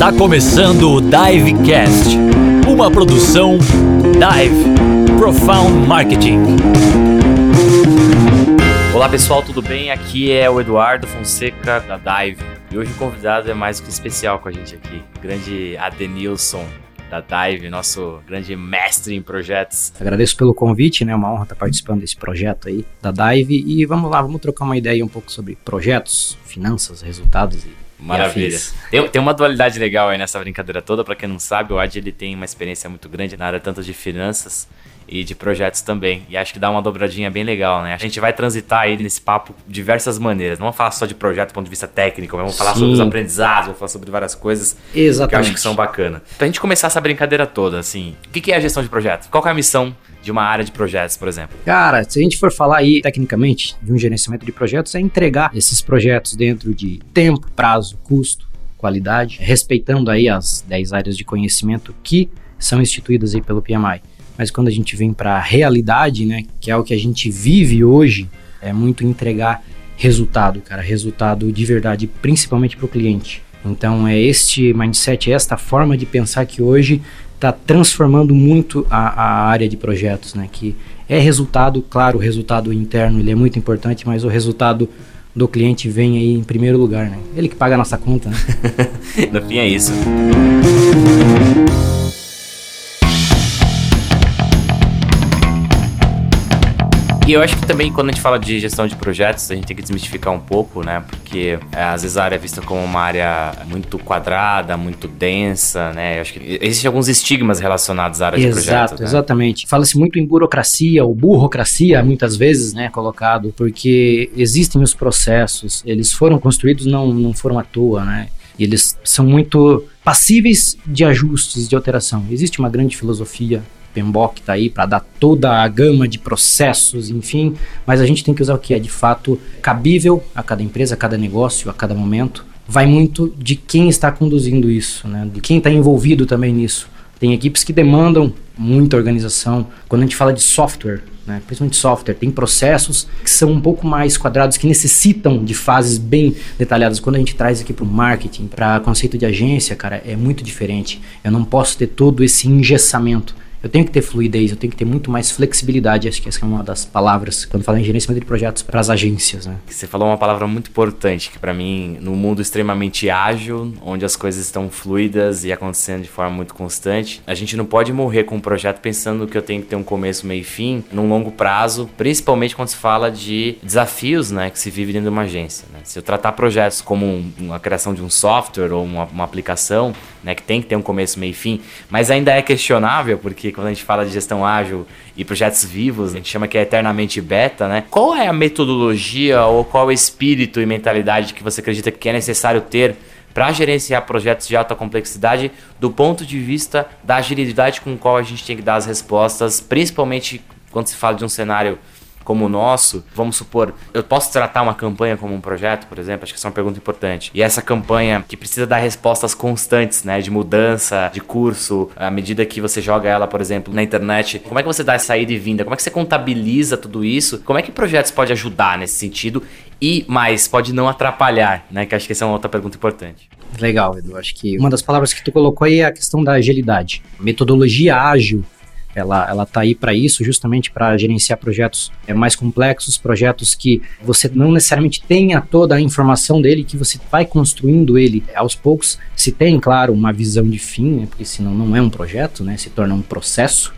Está começando o Divecast, uma produção Dive Profound Marketing. Olá pessoal, tudo bem? Aqui é o Eduardo Fonseca da Dive e hoje o convidado é mais do que especial com a gente aqui, o grande Adenilson da Dive, nosso grande mestre em projetos. Agradeço pelo convite, né? É uma honra estar participando desse projeto aí da Dive e vamos lá, vamos trocar uma ideia um pouco sobre projetos, finanças, resultados e Maravilha. Tem, tem, uma dualidade legal aí nessa brincadeira toda, para quem não sabe, o Ad ele tem uma experiência muito grande na área tanto de finanças e de projetos também. E acho que dá uma dobradinha bem legal, né? A gente vai transitar aí nesse papo de diversas maneiras. Não vamos falar só de projeto do ponto de vista técnico, vamos falar Sim. sobre os aprendizados, vamos falar sobre várias coisas Exatamente. que eu acho que são bacanas. Pra gente começar essa brincadeira toda, assim, o que é a gestão de projetos? Qual é a missão de uma área de projetos, por exemplo? Cara, se a gente for falar aí tecnicamente de um gerenciamento de projetos, é entregar esses projetos dentro de tempo, prazo, custo, qualidade, respeitando aí as 10 áreas de conhecimento que são instituídas aí pelo PMI mas quando a gente vem para a realidade, né, que é o que a gente vive hoje, é muito entregar resultado, cara, resultado de verdade, principalmente para o cliente. Então é este mindset, é esta forma de pensar que hoje está transformando muito a, a, área de projetos, né? Que é resultado, claro, o resultado interno ele é muito importante, mas o resultado do cliente vem aí em primeiro lugar, né? Ele que paga a nossa conta, né? no fim é isso. E eu acho que também quando a gente fala de gestão de projetos, a gente tem que desmistificar um pouco, né? Porque é, às vezes a área é vista como uma área muito quadrada, muito densa, né? Eu acho que existem alguns estigmas relacionados à área Exato, de projetos. Exato, né? exatamente. Fala-se muito em burocracia ou burocracia, muitas vezes, né? Colocado, porque existem os processos, eles foram construídos, não, não foram à toa, né? E eles são muito passíveis de ajustes, de alteração. Existe uma grande filosofia PMBOK está aí para dar toda a gama de processos, enfim, mas a gente tem que usar o que é de fato cabível a cada empresa, a cada negócio, a cada momento. Vai muito de quem está conduzindo isso, né? de quem está envolvido também nisso. Tem equipes que demandam muita organização. Quando a gente fala de software, né, principalmente software, tem processos que são um pouco mais quadrados, que necessitam de fases bem detalhadas. Quando a gente traz aqui para o marketing, para conceito de agência, cara, é muito diferente. Eu não posso ter todo esse engessamento. Eu tenho que ter fluidez, eu tenho que ter muito mais flexibilidade. Acho que essa é uma das palavras quando fala em gerenciamento de projetos para as agências. Né? Você falou uma palavra muito importante que para mim, no mundo extremamente ágil, onde as coisas estão fluidas e acontecendo de forma muito constante, a gente não pode morrer com um projeto pensando que eu tenho que ter um começo, meio e fim, num longo prazo, principalmente quando se fala de desafios, né, que se vive dentro de uma agência. Né? Se eu tratar projetos como um, uma criação de um software ou uma, uma aplicação, né, que tem que ter um começo, meio e fim, mas ainda é questionável porque quando a gente fala de gestão ágil e projetos vivos, a gente chama que é eternamente beta, né? Qual é a metodologia ou qual é o espírito e mentalidade que você acredita que é necessário ter para gerenciar projetos de alta complexidade do ponto de vista da agilidade com qual a gente tem que dar as respostas, principalmente quando se fala de um cenário como o nosso, vamos supor, eu posso tratar uma campanha como um projeto, por exemplo? Acho que essa é uma pergunta importante. E essa campanha que precisa dar respostas constantes, né, de mudança de curso, à medida que você joga ela, por exemplo, na internet, como é que você dá essa ida e vinda? Como é que você contabiliza tudo isso? Como é que projetos pode ajudar nesse sentido? E mais, pode não atrapalhar, né? Que acho que essa é uma outra pergunta importante. Legal, Edu. Acho que uma das palavras que tu colocou aí é a questão da agilidade. Metodologia ágil ela ela está aí para isso, justamente para gerenciar projetos é, mais complexos, projetos que você não necessariamente tenha toda a informação dele, que você vai construindo ele aos poucos. Se tem, claro, uma visão de fim, né, porque senão não é um projeto, né, se torna um processo.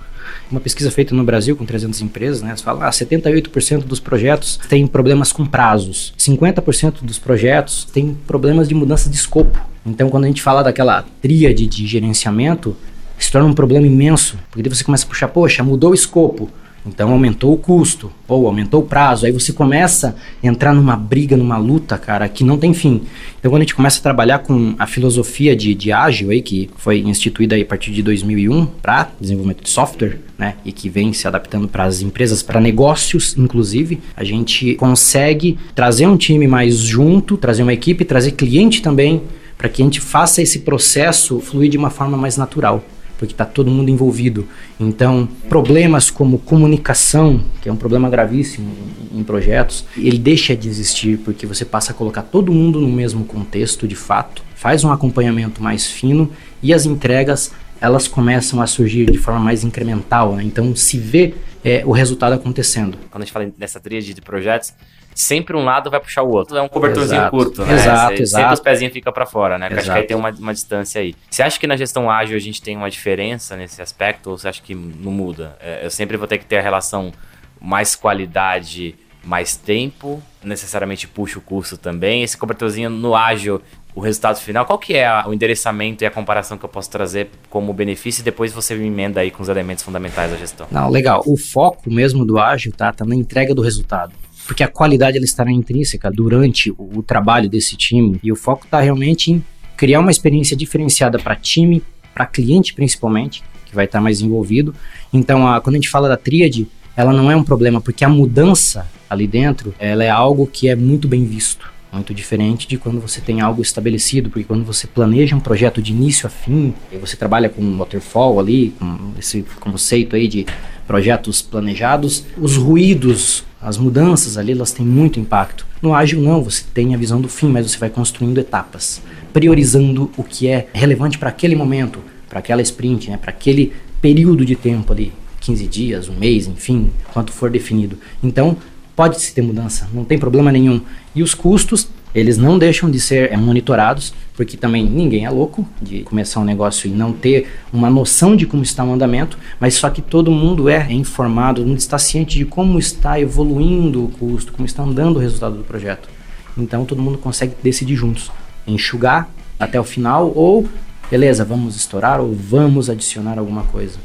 Uma pesquisa feita no Brasil com 300 empresas, né, fala ah, 78% dos projetos têm problemas com prazos, 50% dos projetos têm problemas de mudança de escopo. Então, quando a gente fala daquela tríade de gerenciamento, se torna um problema imenso, porque daí você começa a puxar, poxa, mudou o escopo, então aumentou o custo, ou aumentou o prazo, aí você começa a entrar numa briga, numa luta, cara, que não tem fim. Então quando a gente começa a trabalhar com a filosofia de, de ágil aí, que foi instituída aí a partir de 2001 para desenvolvimento de software, né, e que vem se adaptando para as empresas, para negócios, inclusive, a gente consegue trazer um time mais junto, trazer uma equipe, trazer cliente também, para que a gente faça esse processo fluir de uma forma mais natural. Porque está todo mundo envolvido. Então, problemas como comunicação, que é um problema gravíssimo em projetos, ele deixa de existir porque você passa a colocar todo mundo no mesmo contexto de fato, faz um acompanhamento mais fino e as entregas elas começam a surgir de forma mais incremental. Né? Então, se vê é, o resultado acontecendo. Quando a gente fala nessa tríade de projetos, sempre um lado vai puxar o outro. É um cobertorzinho exato. curto, né? Exato, Cê, exato. Sempre os pezinhos ficam para fora, né? Acho que aí tem uma, uma distância aí. Você acha que na gestão ágil a gente tem uma diferença nesse aspecto ou você acha que não muda? É, eu sempre vou ter que ter a relação mais qualidade, mais tempo, necessariamente puxa o custo também. Esse cobertorzinho no ágil, o resultado final, qual que é a- o endereçamento e a comparação que eu posso trazer como benefício e depois você me emenda aí com os elementos fundamentais da gestão? Não, legal. O foco mesmo do ágil tá, tá na entrega do resultado. Porque a qualidade ela estará intrínseca durante o, o trabalho desse time. E o foco está realmente em criar uma experiência diferenciada para time, para cliente principalmente, que vai estar mais envolvido. Então, a, quando a gente fala da tríade, ela não é um problema, porque a mudança ali dentro, ela é algo que é muito bem visto. Muito diferente de quando você tem algo estabelecido, porque quando você planeja um projeto de início a fim, você trabalha com waterfall ali, com esse conceito aí de projetos planejados, os ruídos, as mudanças ali, elas têm muito impacto. No ágil não, você tem a visão do fim, mas você vai construindo etapas, priorizando o que é relevante para aquele momento, para aquela sprint, né, para aquele período de tempo ali, 15 dias, um mês, enfim, quanto for definido. Então, pode-se ter mudança, não tem problema nenhum. E os custos, eles não deixam de ser é, monitorados, porque também ninguém é louco de começar um negócio e não ter uma noção de como está o andamento, mas só que todo mundo é, informado, todo mundo está ciente de como está evoluindo o custo, como está andando o resultado do projeto. Então todo mundo consegue decidir juntos, enxugar até o final ou beleza, vamos estourar ou vamos adicionar alguma coisa.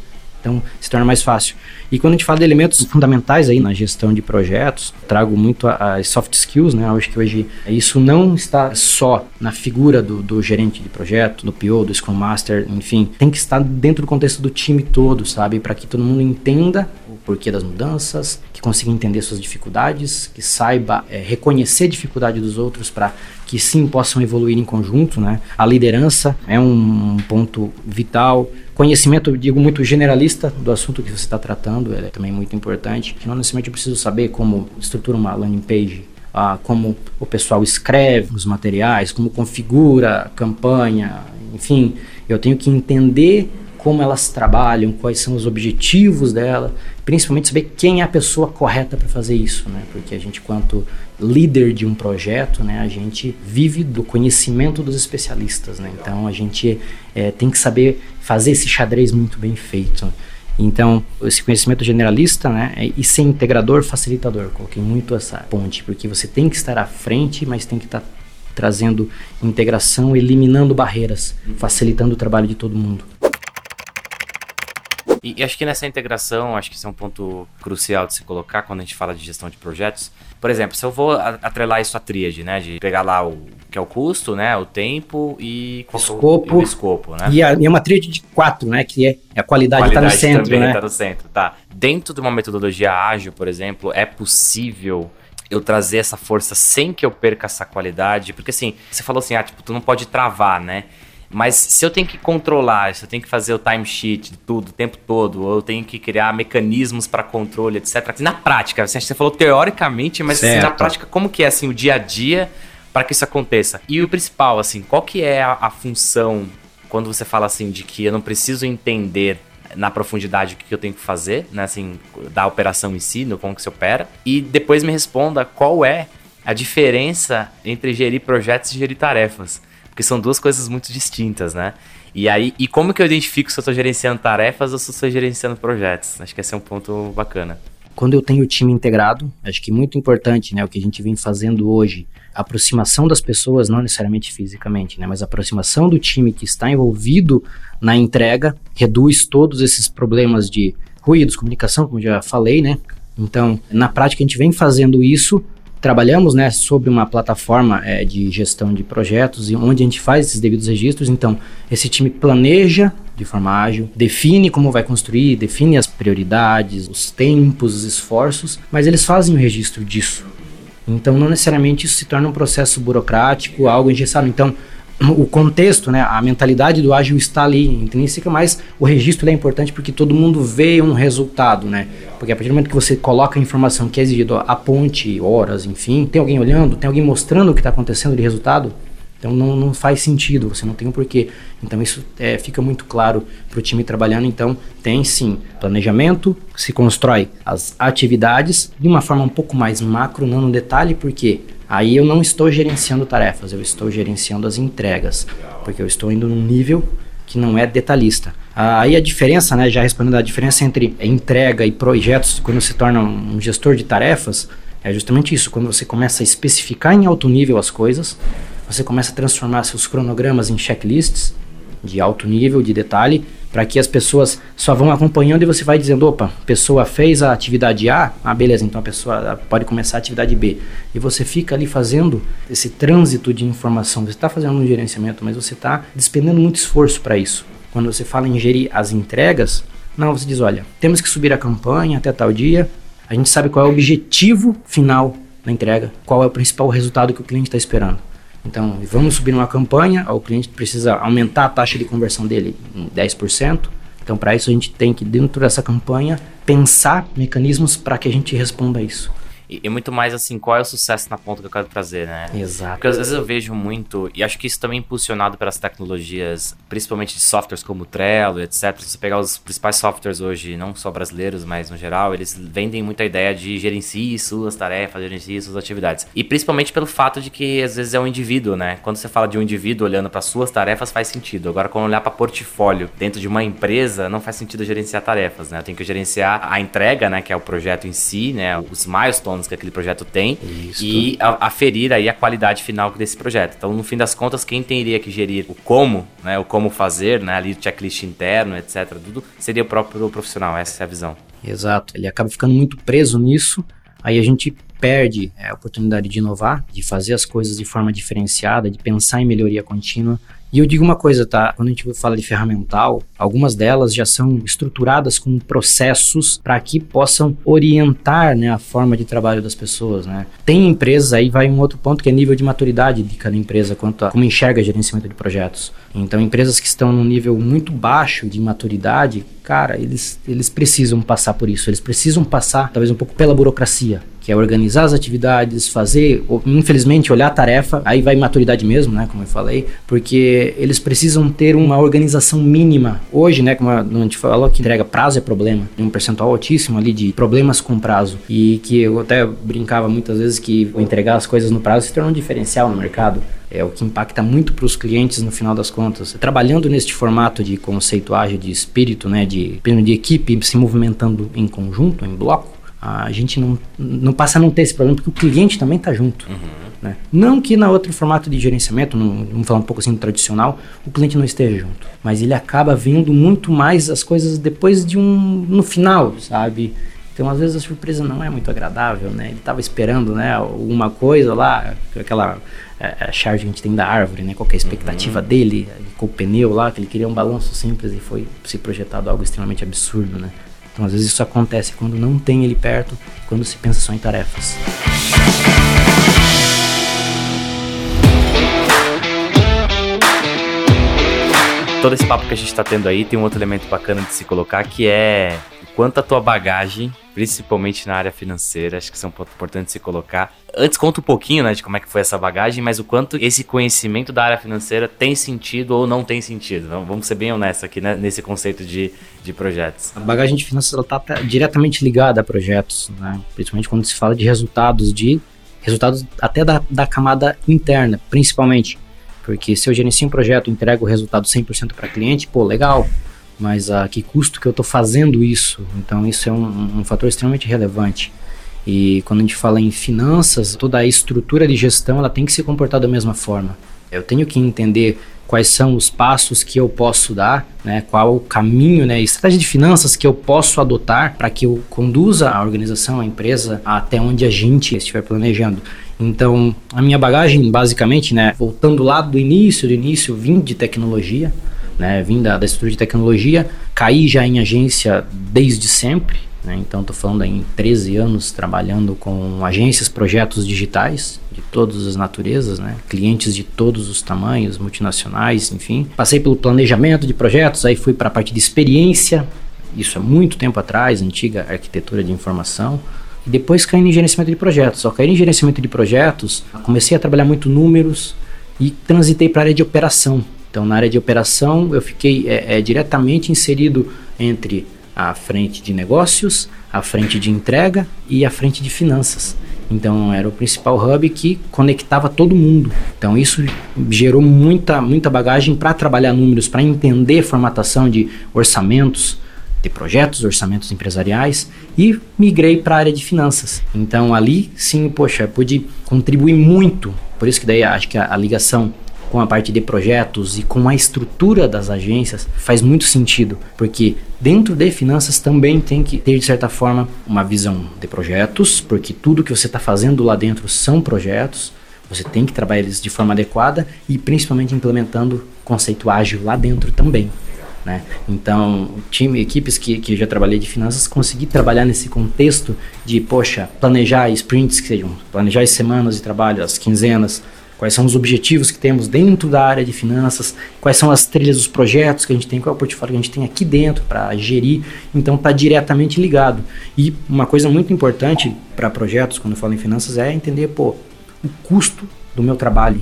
Então se torna mais fácil. E quando a gente fala de elementos fundamentais aí na gestão de projetos, trago muito as soft skills, né? Acho que hoje isso não está só na figura do, do gerente de projeto, do PO, do Scrum Master, enfim, tem que estar dentro do contexto do time todo, sabe? Para que todo mundo entenda o porquê das mudanças, que consiga entender suas dificuldades, que saiba é, reconhecer a dificuldade dos outros para que sim possam evoluir em conjunto, né? A liderança é um, ponto vital. Conhecimento, digo muito generalista do assunto que você está tratando, é também muito importante. Que não necessariamente eu preciso saber como estrutura uma landing page, ah, como o pessoal escreve os materiais, como configura a campanha, enfim, eu tenho que entender como elas trabalham, quais são os objetivos dela, principalmente saber quem é a pessoa correta para fazer isso, né? Porque a gente, quanto líder de um projeto, né, a gente vive do conhecimento dos especialistas, né? Então a gente é, tem que saber fazer esse xadrez muito bem feito. Então, esse conhecimento generalista, né, é- e ser integrador, facilitador. Coloquei muito essa ponte, porque você tem que estar à frente, mas tem que estar trazendo integração, eliminando barreiras, facilitando o trabalho de todo mundo. E, e acho que nessa integração, acho que isso é um ponto crucial de se colocar quando a gente fala de gestão de projetos. Por exemplo, se eu vou atrelar isso à tríade, né? De pegar lá o que é o custo, né? O tempo e é o- Escopo. e o escopo, né? E, a, e é uma tríade de quatro, né, que é a qualidade está no centro, também né? tá no centro, tá. Dentro de uma metodologia ágil, por exemplo, é possível eu trazer essa força sem que eu perca essa qualidade? Porque assim, você falou assim, ah, tipo, tu não pode travar, né? Mas se eu tenho que controlar, se eu tenho que fazer o timesheet de tudo o tempo todo, ou eu tenho que criar mecanismos para controle, etc. Na prática, assim, você falou teoricamente, mas assim, na prática, como que é assim o dia a dia para que isso aconteça? E o principal, assim, qual que é a, a função quando você fala assim de que eu não preciso entender na profundidade o que eu tenho que fazer, né, assim, da operação em si, no como que se opera, e depois me responda qual é a diferença entre gerir projetos e gerir tarefas, porque são duas coisas muito distintas, né? E aí, e como que eu identifico se eu estou gerenciando tarefas ou se eu estou gerenciando projetos? Acho que esse é um ponto bacana. Quando eu tenho o time integrado, acho que muito importante, né, o que a gente vem fazendo hoje, a aproximação das pessoas, não necessariamente fisicamente, né, mas a aproximação do time que está envolvido na entrega, reduz todos esses problemas de ruídos, comunicação, como já falei, né? Então, na prática, a gente vem fazendo isso. Trabalhamos né, sobre uma plataforma é, de gestão de projetos, e onde a gente faz esses devidos registros. Então, esse time planeja de forma ágil, define como vai construir, define as prioridades, os tempos, os esforços, mas eles fazem o registro disso. Então, não necessariamente isso se torna um processo burocrático, algo engessado. Então, o contexto, né, a mentalidade do ágil está ali intrínseca, mas o registro é importante porque todo mundo vê um resultado, né? Porque a partir do momento que você coloca a informação que é exigido a ponte, horas, enfim, tem alguém olhando, tem alguém mostrando o que está acontecendo de resultado, então não, não faz sentido, você não tem um porquê. Então isso é, fica muito claro para o time trabalhando. Então tem sim planejamento, se constrói as atividades de uma forma um pouco mais macro, não no detalhe, porque aí eu não estou gerenciando tarefas, eu estou gerenciando as entregas, porque eu estou indo num nível que não é detalhista. Aí a diferença, né, já respondendo a diferença entre entrega e projetos, quando se torna um gestor de tarefas, é justamente isso, quando você começa a especificar em alto nível as coisas, você começa a transformar seus cronogramas em checklists de alto nível, de detalhe, para que as pessoas só vão acompanhando e você vai dizendo, opa, pessoa fez a atividade A, ah, beleza, então a pessoa pode começar a atividade B. E você fica ali fazendo esse trânsito de informação. Você está fazendo um gerenciamento, mas você está despendendo muito esforço para isso. Quando você fala em gerir as entregas, não, você diz, olha, temos que subir a campanha até tal dia, a gente sabe qual é o objetivo final da entrega, qual é o principal resultado que o cliente está esperando. Então, vamos subir uma campanha, o cliente precisa aumentar a taxa de conversão dele em 10%. Então, para isso, a gente tem que, dentro dessa campanha, pensar mecanismos para que a gente responda isso. E, e, muito mais assim, qual é o sucesso na ponta que eu quero trazer, né? Exato. Porque às vezes eu vejo muito, e acho que isso também é impulsionado pelas tecnologias, principalmente de softwares como Trello, etc. Se você pegar os principais softwares hoje, não só brasileiros, mas no geral, eles vendem muito a ideia de gerencie suas tarefas, gerencie suas atividades. E principalmente pelo fato de que às vezes é um indivíduo, né? Quando você fala de um indivíduo olhando para suas tarefas, faz sentido. Agora, quando olhar para portfólio dentro de uma empresa, não faz sentido gerenciar tarefas, né? Eu tenho que gerenciar a entrega, né? Que é o projeto em si, né? Os milestones que aquele projeto tem Isso. e aferir aí a qualidade final desse projeto. Então, no fim das contas, quem teria que gerir o como, né, o como fazer, né, ali o checklist interno, etc, tudo, seria o próprio profissional, essa é a visão. Exato, ele acaba ficando muito preso nisso, aí a gente perde é, a oportunidade de inovar, de fazer as coisas de forma diferenciada, de pensar em melhoria contínua, e eu digo uma coisa, tá? Quando a gente fala de ferramental, algumas delas já são estruturadas com processos para que possam orientar né, a forma de trabalho das pessoas, né? Tem empresas, aí vai um outro ponto que é nível de maturidade de cada empresa quanto a como enxerga gerenciamento de projetos. Então, empresas que estão num nível muito baixo de maturidade, cara, eles, eles precisam passar por isso, eles precisam passar talvez um pouco pela burocracia, que é organizar as atividades, fazer, infelizmente, olhar a tarefa, aí vai maturidade mesmo, né, como eu falei, porque eles precisam ter uma organização mínima. Hoje, né, como a gente falou que entrega prazo é problema, tem um percentual altíssimo ali de problemas com prazo e que eu até brincava muitas vezes que entregar as coisas no prazo se torna um diferencial no mercado é o que impacta muito para os clientes no final das contas. Trabalhando neste formato de conceito ágil, de espírito, né, de, de equipe se movimentando em conjunto, em bloco, a gente não, não passa a não ter esse problema porque o cliente também está junto. Uhum. Né? Não que na outro formato de gerenciamento, no, vamos falar um pouco assim tradicional, o cliente não esteja junto, mas ele acaba vendo muito mais as coisas depois de um no final, sabe? Então às vezes a surpresa não é muito agradável, né? Ele estava esperando, né, alguma coisa lá, aquela é, a charge que a gente tem da árvore, né? Qual é a expectativa uhum. dele com o pneu lá, que ele queria um balanço simples e foi se projetado algo extremamente absurdo, né? Então, às vezes isso acontece quando não tem ele perto, quando se pensa só em tarefas. Todo esse papo que a gente está tendo aí tem um outro elemento bacana de se colocar que é quanto a tua bagagem, principalmente na área financeira, acho que isso é um ponto importante de se colocar. Antes conta um pouquinho, né, de como é que foi essa bagagem, mas o quanto esse conhecimento da área financeira tem sentido ou não tem sentido. Então, vamos ser bem honestos aqui né, nesse conceito de, de projetos. A bagagem de finanças está diretamente ligada a projetos, né? principalmente quando se fala de resultados de resultados até da, da camada interna, principalmente. Porque se eu gerencio um projeto, entrego o resultado 100% para cliente, pô, legal mas a que custo que eu estou fazendo isso? Então isso é um, um, fator extremamente relevante. E quando a gente fala em finanças, toda a estrutura de gestão ela tem que se comportar da mesma forma. Eu tenho que entender quais são os passos que eu posso dar, né, qual o caminho, né, estratégia de finanças que eu posso adotar para que eu conduza a organização, a empresa até onde a gente estiver planejando. Então, a minha bagagem, basicamente, né, voltando lá do início, do início, vim de tecnologia, né, vim da, da estrutura de tecnologia, caí já em agência desde sempre, Né? Então, estou falando em 13 anos trabalhando com agências, projetos digitais de todas as naturezas, né? clientes de todos os tamanhos, multinacionais, enfim. Passei pelo planejamento de projetos, aí fui para a parte de experiência, isso há muito tempo atrás, antiga arquitetura de informação. E depois caí em gerenciamento de projetos. Só caí em gerenciamento de projetos, comecei a trabalhar muito números e transitei para a área de operação. Então, na área de operação, eu fiquei é, é, diretamente inserido entre a frente de negócios, a frente de entrega e a frente de finanças. Então era o principal hub que conectava todo mundo. Então isso gerou muita, muita bagagem para trabalhar números, para entender formatação de orçamentos, de projetos, orçamentos empresariais e migrei para a área de finanças. Então ali sim, poxa, pude contribuir muito. Por isso que daí acho que a, a ligação com a parte de projetos e com a estrutura das agências faz muito sentido, porque dentro de finanças também tem que ter, de certa forma, uma visão de projetos, porque tudo que você está fazendo lá dentro são projetos, você tem que trabalhar eles de forma adequada e principalmente implementando conceito ágil lá dentro também. Né? Então, time, equipes que, que já trabalhei de finanças, consegui trabalhar nesse contexto de, poxa, planejar sprints que sejam, planejar as semanas de trabalho, as quinzenas, quais são os objetivos que temos dentro da área de finanças, quais são as trilhas dos projetos que a gente tem, qual é o portfólio que a gente tem aqui dentro para gerir. Então está diretamente ligado. E uma coisa muito importante para projetos, quando eu falo em finanças, é entender pô, o custo do meu trabalho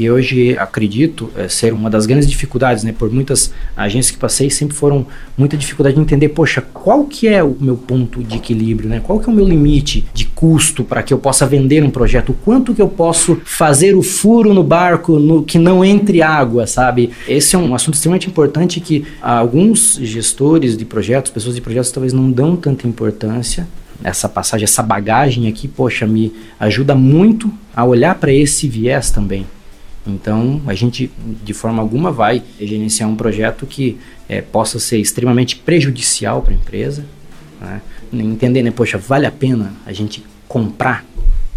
que hoje acredito é, ser uma das grandes dificuldades, né? Por muitas agências que passei sempre foram muita dificuldade de entender, poxa, qual que é o meu ponto de equilíbrio, né? Qual que é o meu limite de custo para que eu possa vender um projeto? O quanto que eu posso fazer o furo no barco no que não entre água, sabe? Esse é um assunto extremamente importante que alguns gestores de projetos, pessoas de projetos talvez não dão tanta importância essa passagem, essa bagagem aqui, poxa, me ajuda muito a olhar para esse viés também. Então, a gente, de forma alguma, vai gerenciar um projeto que é, possa ser extremamente prejudicial para a empresa. Né? Entender, né? Poxa, vale a pena a gente comprar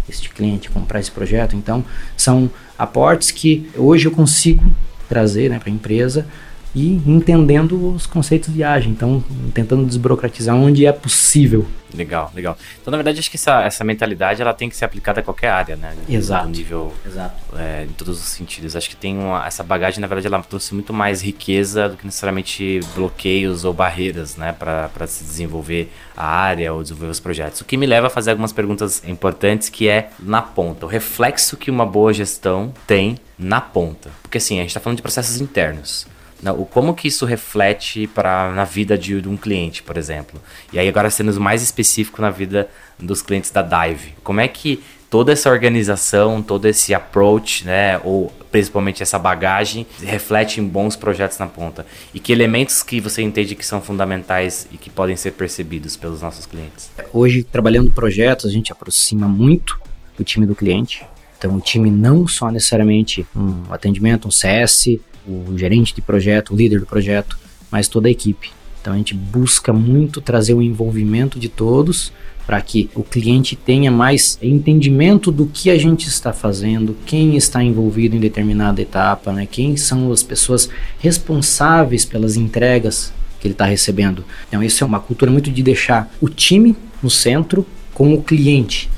este cliente, comprar esse projeto? Então, são aportes que hoje eu consigo trazer né, para a empresa e entendendo os conceitos de ágil, então tentando desburocratizar onde é possível. Legal, legal. Então, na verdade, acho que essa, essa mentalidade ela tem que ser aplicada a qualquer área, né? Exato. No nível, Exato. É, em todos os sentidos. Acho que tem uma, essa bagagem, na verdade, ela trouxe muito mais riqueza do que necessariamente bloqueios ou barreiras, né? Para se desenvolver a área ou desenvolver os projetos. O que me leva a fazer algumas perguntas importantes que é na ponta, o reflexo que uma boa gestão tem na ponta. Porque assim, a gente está falando de processos internos o como que isso reflete para na vida de, de, um cliente, por exemplo. E aí agora sendo mais específico na vida dos clientes da Dive. Como é que toda essa organização, todo esse approach, né, ou principalmente essa bagagem, reflete em bons projetos na ponta? E que elementos que você entende que são fundamentais e que podem ser percebidos pelos nossos clientes? Hoje, trabalhando projetos, a gente aproxima muito o time do cliente. Então, o time não só necessariamente um atendimento, um CS, o gerente de projeto, o líder do projeto, mas toda a equipe. Então a gente busca muito trazer o envolvimento de todos para que o cliente tenha mais entendimento do que a gente está fazendo, quem está envolvido em determinada etapa, né? quem são as pessoas responsáveis pelas entregas que ele está recebendo. Então isso é uma cultura muito de deixar o time no centro com o cliente.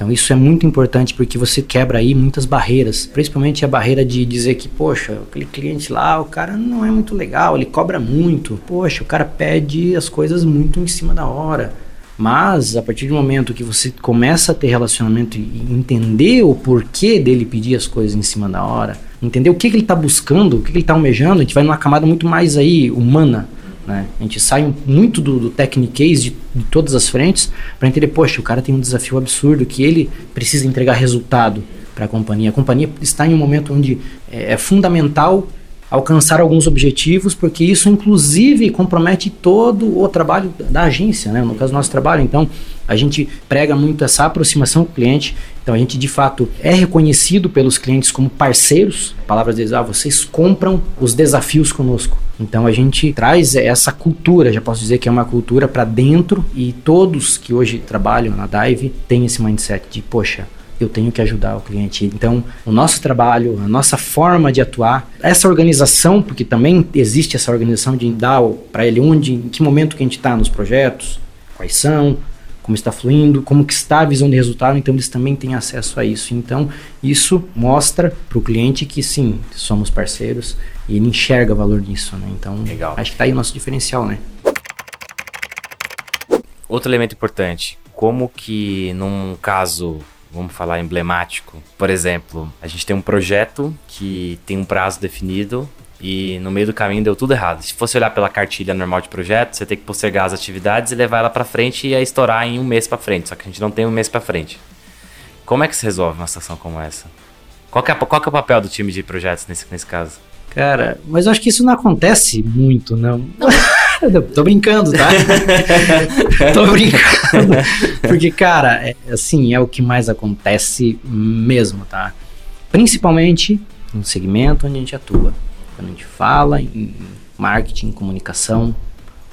Então isso é muito importante porque você quebra aí muitas barreiras, principalmente a barreira de dizer que, poxa, aquele cliente lá, o cara não é muito legal, ele cobra muito, poxa, o cara pede as coisas muito em cima da hora. Mas a partir do momento que você começa a ter relacionamento e entender o porquê dele pedir as coisas em cima da hora, entender o que, que ele está buscando, o que, que ele está almejando, a gente vai numa camada muito mais aí humana né? A gente sai muito do, do de, de todas as frentes para entender, poxa, o cara tem um desafio absurdo que ele precisa entregar resultado para a companhia. A companhia está em um momento onde é, é fundamental alcançar alguns objetivos, porque isso inclusive compromete todo o trabalho da agência, né? no caso nosso trabalho. Então, a gente prega muito essa aproximação com o cliente. Então, a gente de fato é reconhecido pelos clientes como parceiros. Palavras deles, ah, vocês compram os desafios conosco. Então, a gente traz essa cultura, já posso dizer que é uma cultura para dentro e todos que hoje trabalham na Dive têm esse mindset de, poxa, eu tenho que ajudar o cliente. Então, o nosso trabalho, a nossa forma de atuar, essa organização, porque também existe essa organização de dar para ele onde, em que momento que a gente está nos projetos, quais são, como está fluindo, como que está a visão de resultado, então eles também têm acesso a isso. Então, isso mostra para o cliente que sim, somos parceiros e ele enxerga valor nisso, né? Então, Legal. acho que está aí o nosso diferencial, né? Outro elemento importante, como que num caso, vamos falar emblemático, por exemplo, a gente tem um projeto que tem um prazo definido e no meio do caminho deu tudo errado. Se fosse olhar pela cartilha normal de projeto, você tem que postergar as atividades e levar ela para frente e ia estourar em um mês para frente. Só que a gente não tem um mês para frente. Como é que se resolve uma situação como essa? Qual que, é, qual que é o papel do time de projetos nesse, nesse caso? Cara, mas eu acho que isso não acontece muito, não. Tô brincando, tá? Tô brincando. Porque, cara, é, assim, é o que mais acontece mesmo, tá? Principalmente no segmento onde a gente atua. Quando a gente fala em marketing, comunicação,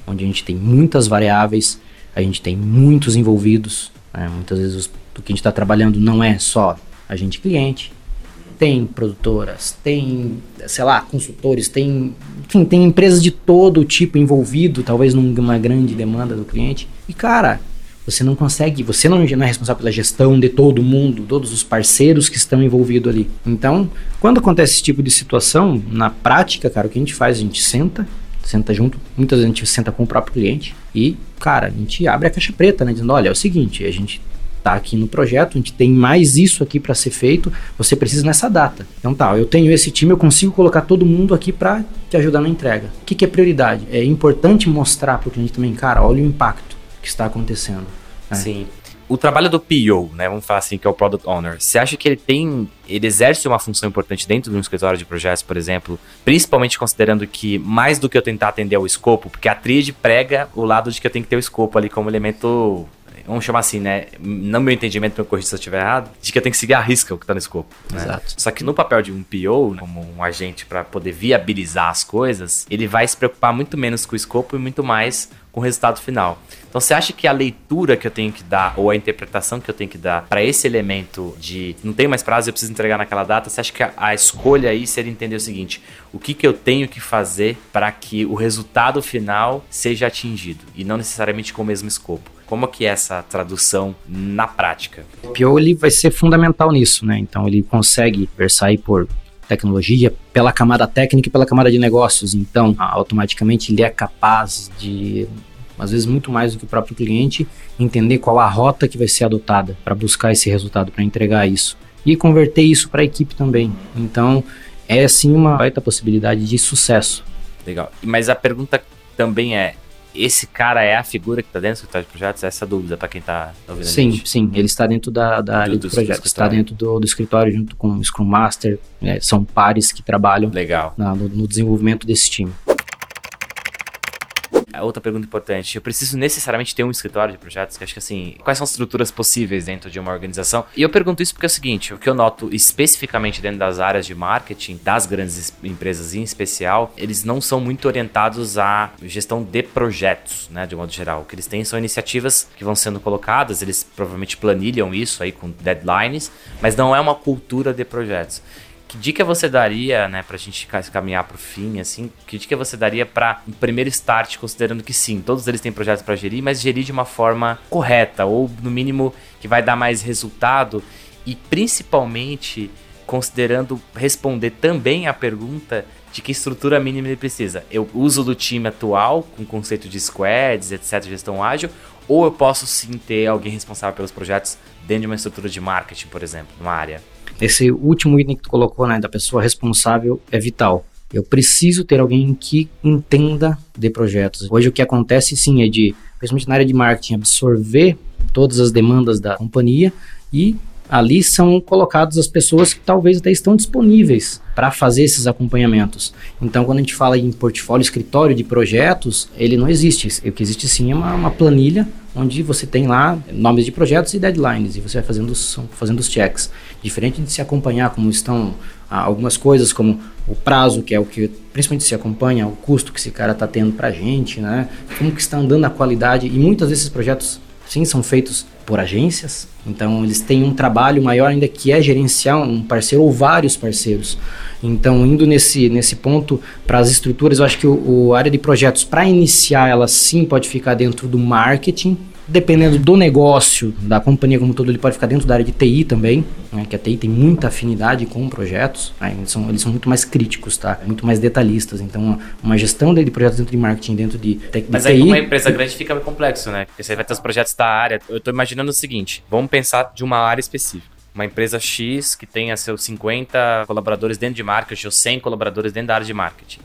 onde a gente tem muitas variáveis, a gente tem muitos envolvidos. Né? Muitas vezes o que a gente está trabalhando não é só a gente cliente, tem produtoras, tem, sei lá, consultores, tem, enfim, tem empresas de todo tipo envolvido, talvez numa grande demanda do cliente. E cara, você não consegue, você não, não é responsável pela gestão de todo mundo, todos os parceiros que estão envolvidos ali. Então, quando acontece esse tipo de situação, na prática, cara, o que a gente faz? A gente senta, senta junto, muitas vezes a gente senta com o próprio cliente e, cara, a gente abre a caixa preta, né? Dizendo, olha, é o seguinte, a gente tá aqui no projeto, a gente tem mais isso aqui para ser feito, você precisa nessa data. Então tá, eu tenho esse time, eu consigo colocar todo mundo aqui para te ajudar na entrega. O que, que é prioridade? É importante mostrar para o cliente também, cara, olha o impacto que está acontecendo. Né? Sim. O trabalho do PO, né, vamos falar assim, que é o Product Owner, você acha que ele tem, ele exerce uma função importante dentro de um escritório de projetos, por exemplo, principalmente considerando que mais do que eu tentar atender ao escopo, porque a tríade prega o lado de que eu tenho que ter o escopo ali como elemento vamos chamar assim, né? No meu entendimento, meu corrigir se eu estiver errado, de que eu tenho que seguir a risca o que está no escopo. Né? Exato. Só que no papel de um PO, né, como um agente para poder viabilizar as coisas, ele vai se preocupar muito menos com o escopo e muito mais com o resultado final. Então você acha que a leitura que eu tenho que dar ou a interpretação que eu tenho que dar para esse elemento de não tenho mais prazo, eu preciso entregar naquela data, você acha que a, a escolha aí seria entender o seguinte: o que, que eu tenho que fazer para que o resultado final seja atingido e não necessariamente com o mesmo escopo? Como que é essa tradução na prática? O PO ele vai ser fundamental nisso, né? Então ele consegue versar aí por tecnologia, pela camada técnica e pela camada de negócios. Então, automaticamente ele é capaz de, às vezes muito mais do que o próprio cliente, entender qual a rota que vai ser adotada para buscar esse resultado, para entregar isso e converter isso para a equipe também. Então, é sim uma baita possibilidade de sucesso. Legal. Mas a pergunta também é: esse cara é a figura que está dentro do escritório de projetos? Essa é a dúvida para quem está ouvindo Sim, sim. Ele está dentro da, da área do, do projeto. Está dentro do, do, escritório junto com o Scrum Master. É, são pares que trabalham Legal. Na, no, no desenvolvimento desse time outra pergunta importante. Eu preciso necessariamente ter um escritório de projetos? Que acho que assim, quais são as estruturas possíveis dentro de uma organização? E eu pergunto isso porque é o seguinte: o que eu noto especificamente dentro das áreas de marketing, das grandes empresas em especial, eles não são muito orientados à gestão de projetos, né, de modo geral. O que eles têm são iniciativas que vão sendo colocadas, eles provavelmente planilham isso aí com deadlines, mas não é uma cultura de projetos. Que dica você daria, né, pra gente caminhar pro fim, assim, que dica você daria para um primeiro start, considerando que sim, todos eles têm projetos para gerir, mas gerir de uma forma correta, ou no mínimo que vai dar mais resultado, e principalmente considerando responder também a pergunta de que estrutura mínima ele precisa. Eu uso do time atual, com conceito de squads, etc., gestão ágil, ou eu posso sim ter alguém responsável pelos projetos dentro de uma estrutura de marketing, por exemplo, numa área? Esse último item que tu colocou, né, da pessoa responsável, é vital. Eu preciso ter alguém que entenda de projetos. Hoje o que acontece sim é de, principalmente na área de marketing, absorver todas as demandas da companhia e ali são colocadas as pessoas que talvez até estão disponíveis para fazer esses acompanhamentos. Então, quando a gente fala em portfólio, escritório de projetos, ele não existe. O que existe sim é uma, uma planilha onde você tem lá nomes de projetos e deadlines e você vai fazendo fazendo os checks. Diferente de se acompanhar como estão ah, algumas coisas, como o prazo, que é o que principalmente se acompanha, o custo que esse cara está tendo para a gente, né? como que está andando a qualidade. E muitos desses projetos, sim, são feitos por agências, então eles têm um trabalho maior ainda que é gerenciar um parceiro ou vários parceiros. Então, indo nesse, nesse ponto para as estruturas, eu acho que o, o área de projetos, para iniciar, ela sim pode ficar dentro do marketing, Dependendo do negócio, da companhia como todo, ele pode ficar dentro da área de TI também, né, que a TI tem muita afinidade com projetos, né, eles, são, eles são muito mais críticos, tá? muito mais detalhistas. Então, uma, uma gestão de projetos dentro de marketing, dentro de, de Mas TI... aí, uma empresa grande fica complexo, né? Porque você vai ter os projetos da área. Eu estou imaginando o seguinte, vamos pensar de uma área específica uma empresa X que tenha seus 50 colaboradores dentro de marketing ou 100 colaboradores dentro da área de marketing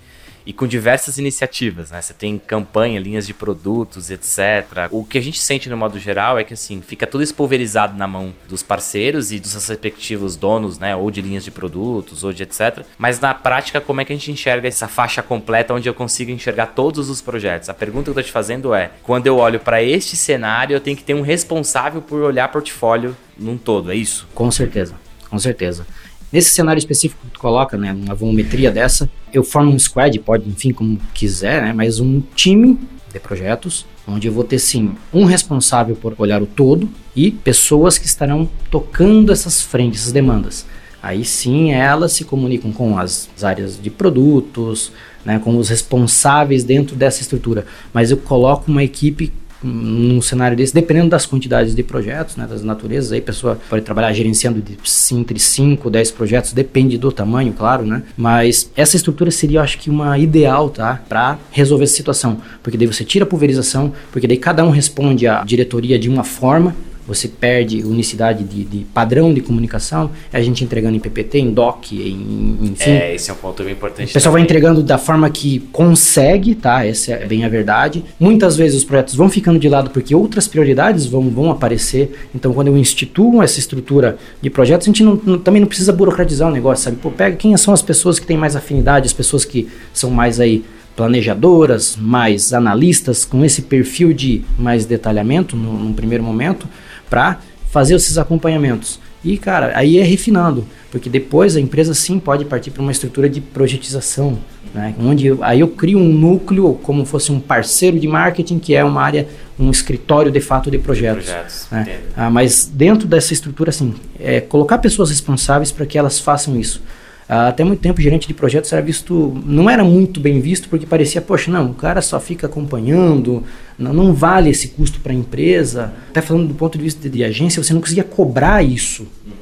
e com diversas iniciativas, né? Você tem campanha, linhas de produtos, etc. O que a gente sente no modo geral é que assim, fica tudo espulverizado na mão dos parceiros e dos respectivos donos, né, ou de linhas de produtos, ou de etc. Mas na prática, como é que a gente enxerga essa faixa completa onde eu consigo enxergar todos os projetos? A pergunta que eu tô te fazendo é: quando eu olho para este cenário, eu tenho que ter um responsável por olhar portfólio num todo, é isso? Com certeza, com certeza. Nesse cenário específico que tu coloca, né, uma volumetria dessa, eu formo um squad, pode, enfim, como quiser, né, mas um time de projetos, onde eu vou ter sim um responsável por olhar o todo e pessoas que estarão tocando essas frentes, essas demandas. Aí sim elas se comunicam com as áreas de produtos, né, com os responsáveis dentro dessa estrutura. Mas eu coloco uma equipe num cenário desse, dependendo das quantidades de projetos, né, das naturezas, aí a pessoa pode trabalhar gerenciando de, entre 5 10 projetos, depende do tamanho, claro, né? Mas essa estrutura seria, eu acho que uma ideal, tá? Para resolver essa situação, porque daí você tira a pulverização, porque daí cada um responde à diretoria de uma forma, você perde unicidade de, de, padrão de comunicação, é a gente entregando em PPT, em DOC, em, enfim. É, esse é um ponto bem importante. O pessoal também. vai entregando da forma que consegue, tá? Essa é bem a verdade. Muitas vezes os projetos vão ficando de lado porque outras prioridades vão, vão aparecer. Então, quando eu instituo essa estrutura de projetos, a gente não, não, também não precisa burocratizar o negócio, sabe? Pô, pega quem são as pessoas que têm mais afinidade, as pessoas que são mais aí planejadoras, mais analistas, com esse perfil de mais detalhamento no, num primeiro momento para fazer esses acompanhamentos. E, cara, aí é refinando, porque depois a empresa sim pode partir para uma estrutura de projetização, né? onde eu, aí eu crio um núcleo como fosse um parceiro de marketing, que é uma área, um escritório de fato de projetos. projetos né? ah, mas dentro dessa estrutura, assim, é colocar pessoas responsáveis para que elas façam isso. Ah, até muito tempo, gerente de projetos era visto, não era muito bem visto, porque parecia, poxa, não, o cara só fica acompanhando, não, não vale esse custo para a empresa. Até falando do ponto de vista de, de, agência, você não conseguia cobrar isso. Uhum.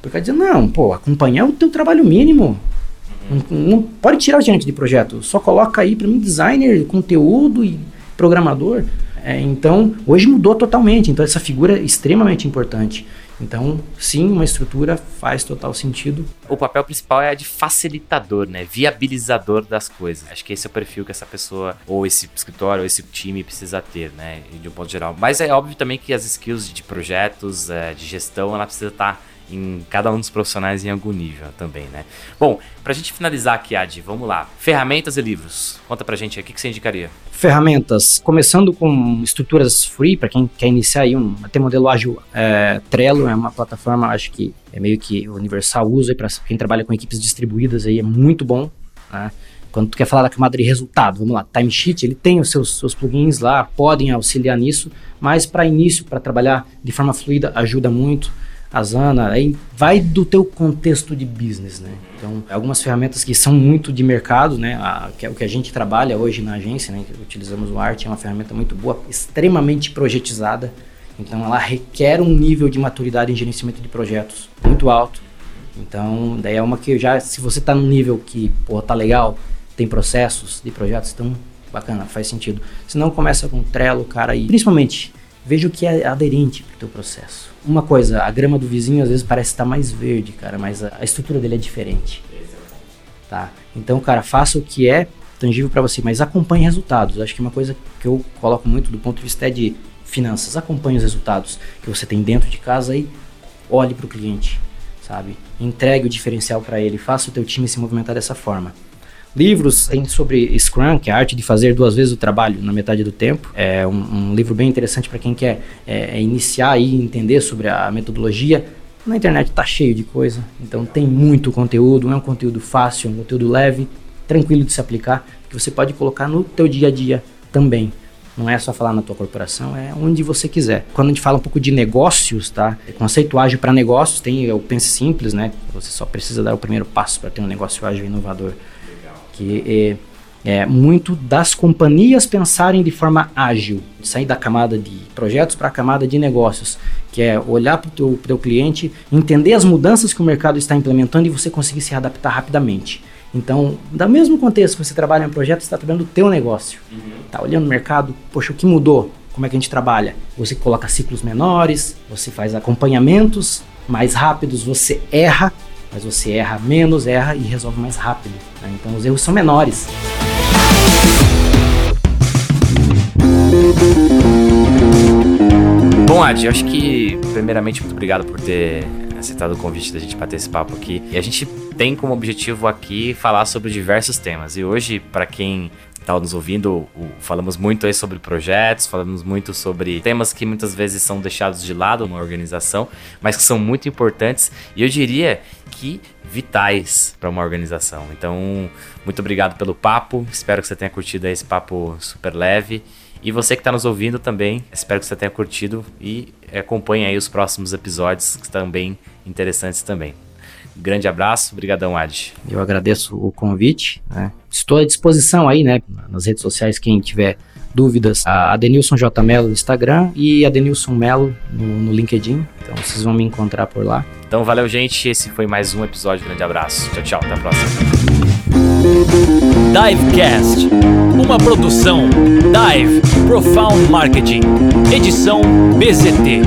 Porque dizia, não, pô, acompanhar é o teu trabalho mínimo. Uhum. Não, não, pode tirar o gerente de projeto, só coloca aí para mim designer, conteúdo e programador. É, então, hoje mudou totalmente, então essa figura é extremamente importante. Então, sim, uma estrutura faz total sentido. O papel principal é de facilitador, né? Viabilizador das coisas. Acho que esse é o perfil que essa pessoa, ou esse escritório, ou esse time precisa ter, né? De um ponto geral. Mas é óbvio também que as skills de projetos, é, de gestão, ela precisa estar tá em cada um dos profissionais em algum nível também, né? Bom, pra gente finalizar aqui, Adi, vamos lá. Ferramentas e livros. Conta pra gente aí, o que, você indicaria? Ferramentas. Começando com estruturas free, para quem quer iniciar aí um até modelo ágil, é, Trello é uma plataforma, acho que é meio que universal uso para quem trabalha com equipes distribuídas aí, é muito bom, né? Quando tu quer falar da camada de resultado, vamos lá, Timesheet, ele tem os seus, seus plugins lá, podem auxiliar nisso, mas para início, para trabalhar de forma fluida, ajuda muito. Asana, aí vai do teu contexto de business, né? Então, algumas ferramentas que são muito de mercado, né? A, que é o que a gente trabalha hoje na agência, né? Utilizamos o Art, é uma ferramenta muito boa, extremamente projetizada. Então, ela requer um nível de maturidade em gerenciamento de projetos muito alto. Então, daí é uma que já, se você está num nível que, pô, tá legal, tem processos de projetos, então, bacana, faz sentido. Se não, começa com Trello, cara, e principalmente, veja o que é aderente para o teu processo uma coisa, a grama do vizinho às vezes parece estar mais verde, cara, mas a, a estrutura dele é diferente. Tá? Então, cara, faça o que é tangível para você, mas acompanhe resultados. Acho que uma coisa que eu coloco muito do ponto de vista é de finanças. Acompanhe os resultados que você tem dentro de casa e olhe para o cliente, sabe? Entregue o diferencial para ele, faça o teu time se movimentar dessa forma. Livros sobre Scrum, que é a arte de fazer duas vezes o trabalho na metade do tempo. É um, um livro bem interessante para quem quer é, é iniciar e entender sobre a metodologia. Na internet está cheio de coisa, então tem muito conteúdo, é um conteúdo fácil, um conteúdo leve, tranquilo de se aplicar, que você pode colocar no teu dia a dia também. Não é só falar na tua corporação, é onde você quiser. Quando a gente fala um pouco de negócios, tá? Conceito ágil para negócios tem o Pense Simples, né? Você só precisa dar o primeiro passo para ter um negócio ágil e inovador que é, é muito das companhias pensarem de forma ágil, sair da camada de projetos para a camada de negócios, que é olhar para o teu, cliente, entender as mudanças que o mercado está implementando e você conseguir se adaptar rapidamente. Então, no mesmo contexto que você trabalha em um projeto, você está trabalhando o teu negócio. Está uhum. olhando o mercado, poxa, o que mudou? Como é que a gente trabalha? Você coloca ciclos menores, você faz acompanhamentos mais rápidos, você erra, mas você erra menos, erra e resolve mais rápido. Né? Então os erros são menores. Bom, Adi, acho que, primeiramente, muito obrigado por ter aceitado o convite da gente bater esse papo aqui. E a gente tem como objetivo aqui falar sobre diversos temas. E hoje, para quem está nos ouvindo, falamos muito aí sobre projetos, falamos muito sobre temas que muitas vezes são deixados de lado numa organização, mas que são muito importantes e eu diria que vitais para uma organização. Então, muito obrigado pelo papo, espero que você tenha curtido esse papo super leve. E você que está nos ouvindo também, espero que você tenha curtido e acompanhe aí os próximos episódios que estão bem interessantes também. Grande abraço, brigadão Ad. Eu agradeço o convite, né? Estou à disposição aí, né, nas redes sociais, quem tiver dúvidas, a Adenilson J. Melo no Instagram e Adenilson Melo no, no LinkedIn, então vocês vão me encontrar por lá. Então valeu gente, esse foi mais um episódio, grande abraço, tchau tchau, até a próxima. Divecast, uma produção Dive Profound Marketing, edição BZT.